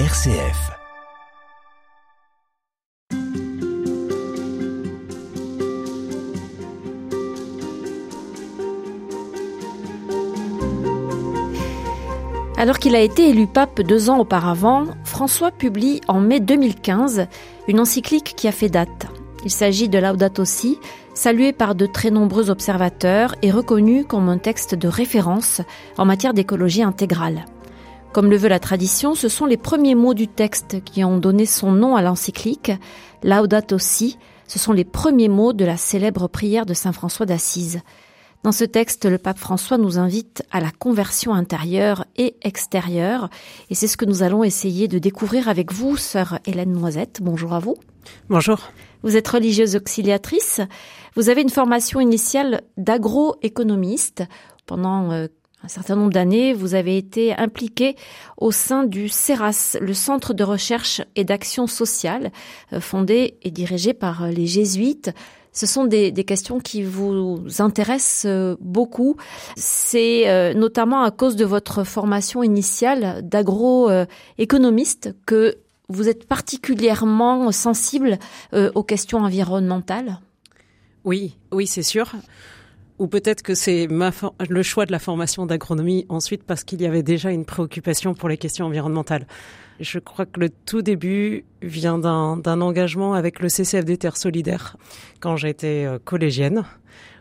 RCF. Alors qu'il a été élu pape deux ans auparavant, François publie en mai 2015 une encyclique qui a fait date. Il s'agit de Laudato Si, salué par de très nombreux observateurs et reconnu comme un texte de référence en matière d'écologie intégrale. Comme le veut la tradition, ce sont les premiers mots du texte qui ont donné son nom à l'encyclique. Laudato Si, ce sont les premiers mots de la célèbre prière de Saint François d'Assise. Dans ce texte, le pape François nous invite à la conversion intérieure et extérieure, et c'est ce que nous allons essayer de découvrir avec vous, sœur Hélène Noisette. Bonjour à vous. Bonjour. Vous êtes religieuse auxiliatrice. Vous avez une formation initiale d'agroéconomiste. Pendant euh, un certain nombre d'années, vous avez été impliquée au sein du CERAS, le Centre de recherche et d'action sociale, euh, fondé et dirigé par les jésuites ce sont des, des, questions qui vous intéressent euh, beaucoup. C'est euh, notamment à cause de votre formation initiale d'agroéconomiste que vous êtes particulièrement sensible euh, aux questions environnementales. Oui, oui, c'est sûr. Ou peut-être que c'est le choix de la formation d'agronomie ensuite parce qu'il y avait déjà une préoccupation pour les questions environnementales. Je crois que le tout début vient d'un engagement avec le CCFD Terre Solidaire quand j'étais euh, collégienne.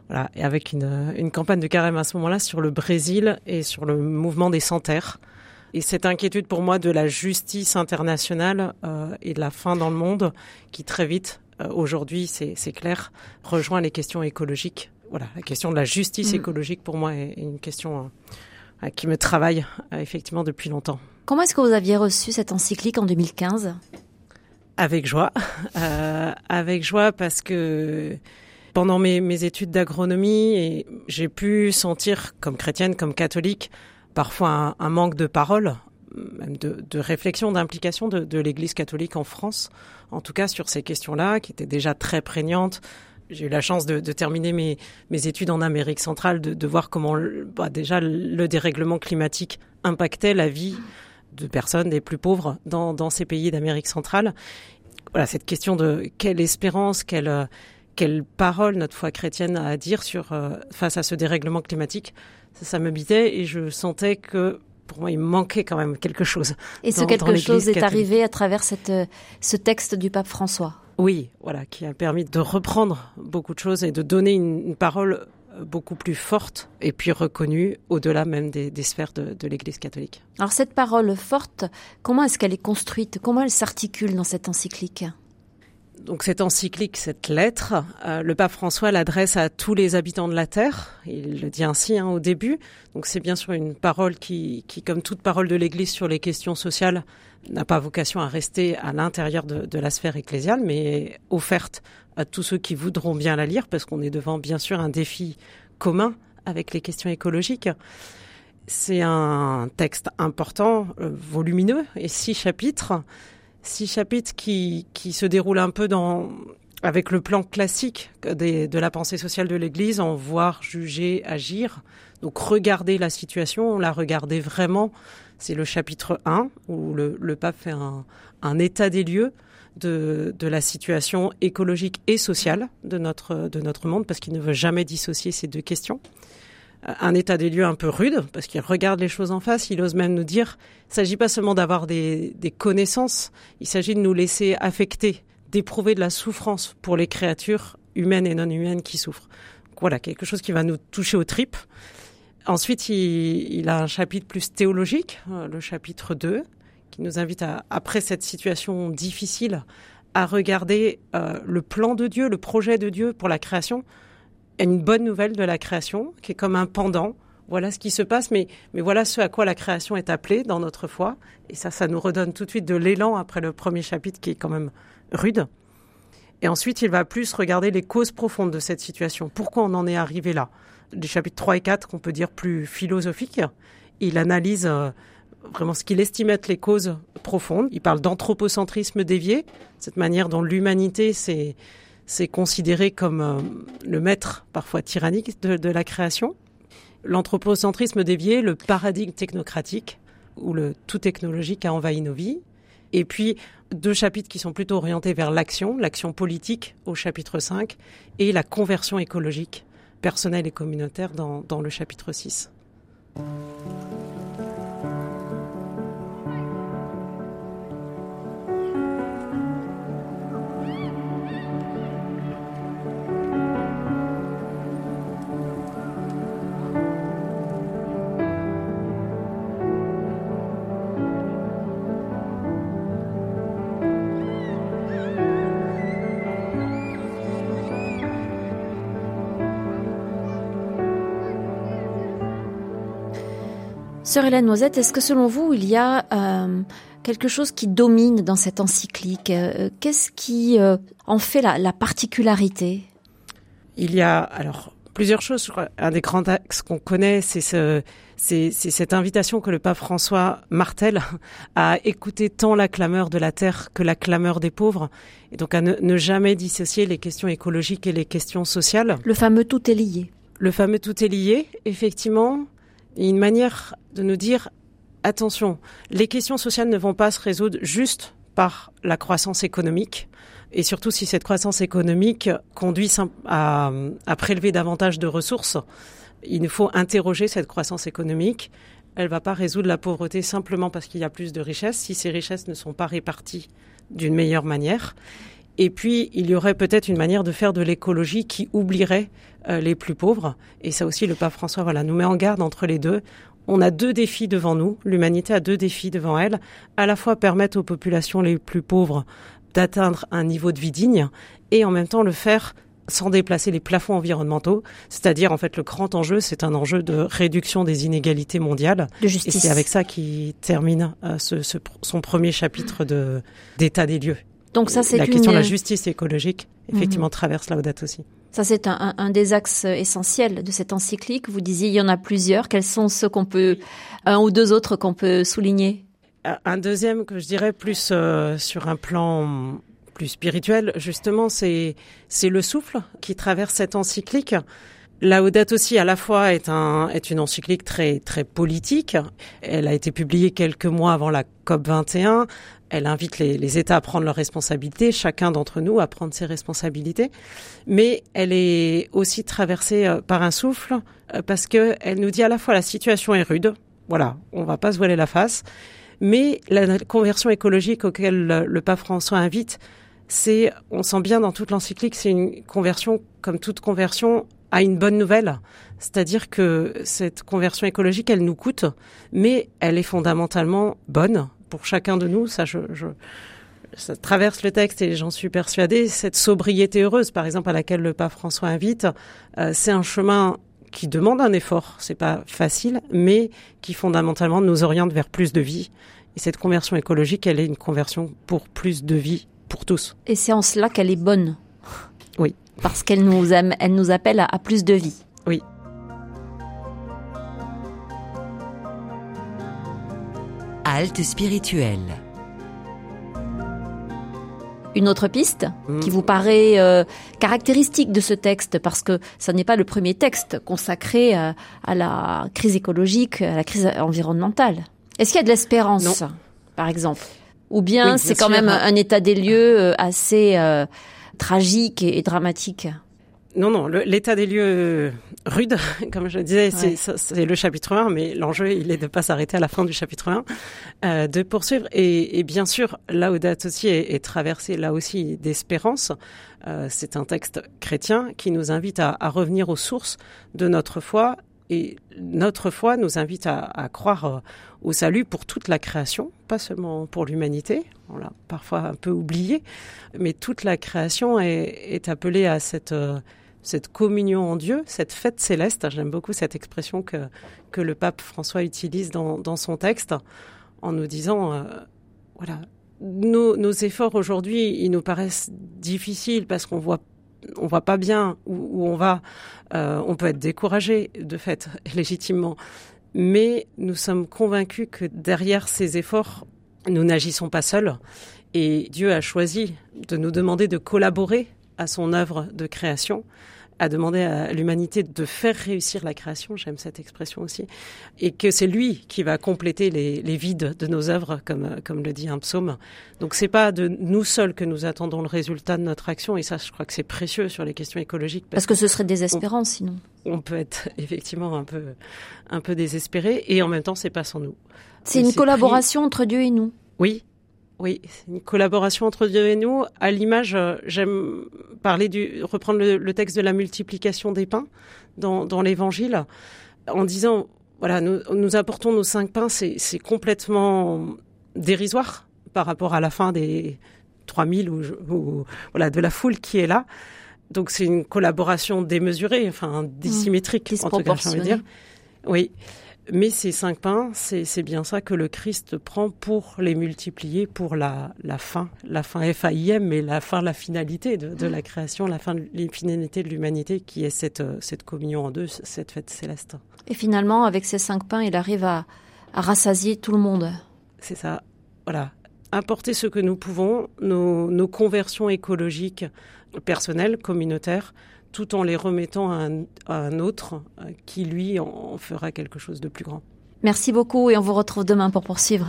Voilà, et avec une, une campagne de carême à ce moment-là sur le Brésil et sur le mouvement des sans-terres. Et cette inquiétude pour moi de la justice internationale euh, et de la fin dans le monde, qui très vite, euh, aujourd'hui, c'est clair, rejoint les questions écologiques. Voilà, la question de la justice mm. écologique pour moi est une question euh, qui me travaille euh, effectivement depuis longtemps. Comment est-ce que vous aviez reçu cette encyclique en 2015 Avec joie. Euh, avec joie parce que pendant mes, mes études d'agronomie, j'ai pu sentir, comme chrétienne, comme catholique, parfois un, un manque de parole, même de, de réflexion, d'implication de, de l'Église catholique en France, en tout cas sur ces questions-là, qui étaient déjà très prégnantes j'ai eu la chance de, de terminer mes, mes, études en Amérique centrale, de, de voir comment bah, déjà le dérèglement climatique impactait la vie de personnes les plus pauvres dans, dans ces pays d'Amérique centrale. Voilà, cette question de quelle espérance, quelle, quelle parole notre foi chrétienne a à dire sur, euh, face à ce dérèglement climatique, ça, ça m'habitait et je sentais que pour moi, il manquait quand même quelque chose. Et ce quelque chose est arrivé à travers cette, ce texte du pape François? Oui, voilà, qui a permis de reprendre beaucoup de choses et de donner une, une parole beaucoup plus forte et puis reconnue au-delà même des, des sphères de, de l'Église catholique. Alors cette parole forte, comment est-ce qu'elle est construite? Comment elle s'articule dans cette encyclique? Donc cette encyclique, cette lettre, euh, le pape François l'adresse à tous les habitants de la terre. Il le dit ainsi hein, au début. Donc c'est bien sûr une parole qui, qui, comme toute parole de l'Église sur les questions sociales, n'a pas vocation à rester à l'intérieur de, la sphère ecclésiale, mais offerte à tous ceux qui voudront bien la lire, parce qu'on est devant bien sûr un défi commun avec les questions écologiques. C'est un texte important, euh, volumineux, et six chapitres six chapitres qui, qui se déroulent un peu dans, avec le plan classique de la pensée sociale de l'Église, en voir, juger, agir. Donc regarder la situation, la regarder vraiment. C'est le chapitre 1 où le, pape fait un, état des lieux de, de la situation écologique et sociale de notre, de notre monde, parce qu'il ne veut jamais dissocier ces deux questions un état des lieux un peu rude, parce qu'il regarde les choses en face, il ose même nous dire, il ne s'agit pas seulement d'avoir des, des, connaissances, il s'agit de nous laisser affecter, d'éprouver de la souffrance pour les créatures humaines et non humaines qui souffrent. Voilà, quelque chose qui va nous toucher aux tripes. Ensuite, il, a un chapitre plus théologique, euh, le chapitre 2, qui nous invite à, après cette situation difficile, à regarder euh, le plan de Dieu, le projet de Dieu pour la création, une bonne nouvelle de la création, qui est comme un pendant. Voilà ce qui se passe, mais, mais voilà ce à quoi la création est appelée dans notre foi. Et ça, ça nous redonne tout de suite de l'élan après le premier chapitre qui est quand même rude. Et ensuite, il va plus regarder les causes profondes de cette situation. Pourquoi on en est arrivé là? Les chapitres 3 et 4, qu'on peut dire plus philosophiques, il analyse euh, vraiment ce qu'il estime être les causes profondes. Il parle d'anthropocentrisme dévié, cette manière dont l'humanité s'est c'est considéré comme euh, le maître parfois tyrannique de, de la création. L'anthropocentrisme dévié, le paradigme technocratique, où le tout technologique a envahi nos vies. Et puis deux chapitres qui sont plutôt orientés vers l'action, l'action politique au chapitre 5 et la conversion écologique personnelle et communautaire dans, dans le chapitre 6. Sœur Hélène Noisette, est-ce que selon vous, il y a euh, quelque chose qui domine dans cette encyclique euh, Qu'est-ce qui euh, en fait la, particularité? Il y a alors plusieurs choses. Un des grands axes qu'on connaît, c'est ce, c'est, cette invitation que le pape François martèle à écouter tant la clameur de la terre que la clameur des pauvres, et donc à ne jamais dissocier les questions écologiques et les questions sociales. Le fameux tout est lié. Le fameux tout est lié, effectivement une manière de nous dire attention, les questions sociales ne vont pas se résoudre juste par la croissance économique. Et surtout si cette croissance économique conduit à, prélever davantage de ressources, il nous faut interroger cette croissance économique. Elle ne va pas résoudre la pauvreté simplement parce qu'il y a plus de richesses, si ces richesses ne sont pas réparties d'une meilleure manière. Et puis, il y aurait peut-être une manière de faire de l'écologie qui oublierait euh, les plus pauvres. Et ça aussi, le pape François voilà, nous met en garde entre les deux. On a deux défis devant nous. L'humanité a deux défis devant elle. À la fois permettre aux populations les plus pauvres d'atteindre un niveau de vie digne et en même temps le faire sans déplacer les plafonds environnementaux, c'est-à-dire en fait le grand enjeu, c'est un enjeu de réduction des inégalités mondiales. De justice. Et c'est avec ça qu'il termine euh, ce, ce, son premier chapitre de d'état des lieux. Donc ça, c'est la question de la justice écologique, effectivement, mhm. traverse la traverse aussi. Ça, c'est un, un, des axes essentiels de cette encyclique. Vous disiez, il y en a plusieurs. Quels sont ceux qu'on peut, un ou deux autres qu'on peut souligner? Un deuxième que je dirais plus euh, sur un plan plus spirituel, justement, c'est c'est le souffle qui traverse cette encyclique. Laudate aussi, à la fois, est, un, est une encyclique très, politique. Elle a été publiée quelques mois avant la COP 21. Elle invite les, États à prendre leurs responsabilités, chacun d'entre nous à prendre ses responsabilités. Mais elle est aussi traversée euh, par un souffle euh, parce que elle nous dit à la fois la situation est rude. Voilà, on va pas se voiler la face. Mais la conversion écologique auquel le pape François invite, c'est, on sent bien dans toute l'encyclique, c'est une conversion, comme toute conversion, à une bonne nouvelle. C'est-à-dire que cette conversion écologique, elle nous coûte, mais elle est fondamentalement bonne pour chacun de nous, ça, je, je ça traverse le texte et j'en suis persuadée, cette sobriété heureuse, par exemple, à laquelle le pape François invite, euh, c'est un chemin qui demande un effort. C'est pas facile, mais qui fondamentalement nous oriente vers plus de vie. Et cette conversion écologique, elle est une conversion pour plus de vie pour tous. Et c'est en cela qu'elle est bonne. Oui. Parce qu'elle nous, elle nous appelle à plus de vie. Oui. Halte spirituelle. Une autre piste mm. qui vous paraît euh, caractéristique de ce texte, parce que ce n'est pas le premier texte consacré euh, à la crise écologique, à la crise environnementale. Est-ce qu'il y a de l'espérance, par exemple? Ou bien c'est quand même un état des lieux euh, assez tragique et dramatique non, non, l'état des lieux euh, rude, comme je disais, c'est le chapitre 1, mais l'enjeu, il est de pas s'arrêter à la fin du chapitre 1, euh, de poursuivre. Et, et, bien sûr, là où date aussi est, est traversé, là aussi, d'espérance. Euh, c'est un texte chrétien qui nous invite à, à, revenir aux sources de notre foi. Et notre foi nous invite à, croire euh, au salut pour toute la création, pas seulement pour l'humanité. On l'a parfois un peu oublié, mais toute la création est, appelée à cette euh, cette communion en Dieu, cette fête céleste. J'aime beaucoup cette expression que, le pape François utilise dans, dans son texte en nous disant, euh, voilà, nos, nos efforts aujourd'hui, ils nous paraissent difficiles parce qu'on voit on voit pas bien où, on va. Euh, on peut être découragé de fait, légitimement. Mais nous sommes convaincus que derrière ces efforts, nous n'agissons pas seuls. Et Dieu a choisi de nous demander de collaborer à son œuvre de création a demandé à l'humanité de faire réussir la création, j'aime cette expression aussi, et que c'est lui qui va compléter les, les, vides de nos œuvres, comme, comme le dit un psaume. Donc c'est pas de nous seuls que nous attendons le résultat de notre action, et ça je crois que c'est précieux sur les questions écologiques. Parce, parce que ce serait désespérant sinon. On peut être effectivement un peu, un peu désespéré, et en même temps c'est pas sans nous. C'est une collaboration entre Dieu et nous. Oui, oui, c'est une collaboration entre Dieu et nous. À l'image, euh, j'aime parler du reprendre le, texte de la multiplication des pains dans, dans l'Évangile, en disant voilà, nous, nous apportons nos cinq pains, c'est complètement dérisoire par rapport à la fin des 3000 ou, ou voilà de la foule qui est là. Donc c'est une collaboration démesurée, enfin dissymétrique, mmh, en tout cas, je dire. Oui. Mais ces cinq pains, c'est bien ça que le Christ prend pour les multiplier pour la, la fin, la fin F-A-I-M, mais la fin, la finalité de, de la création, la fin l'infinité de l'humanité qui est cette, cette communion en deux, cette fête céleste. Et finalement, avec ces cinq pains, il arrive à, à rassasier tout le monde. C'est ça, voilà. Apporter ce que nous pouvons, nos, nos conversions écologiques personnelles, communautaires, tout en les remettant à un, autre euh, qui, lui, en fera quelque chose de plus grand. Merci beaucoup et on vous retrouve demain pour poursuivre.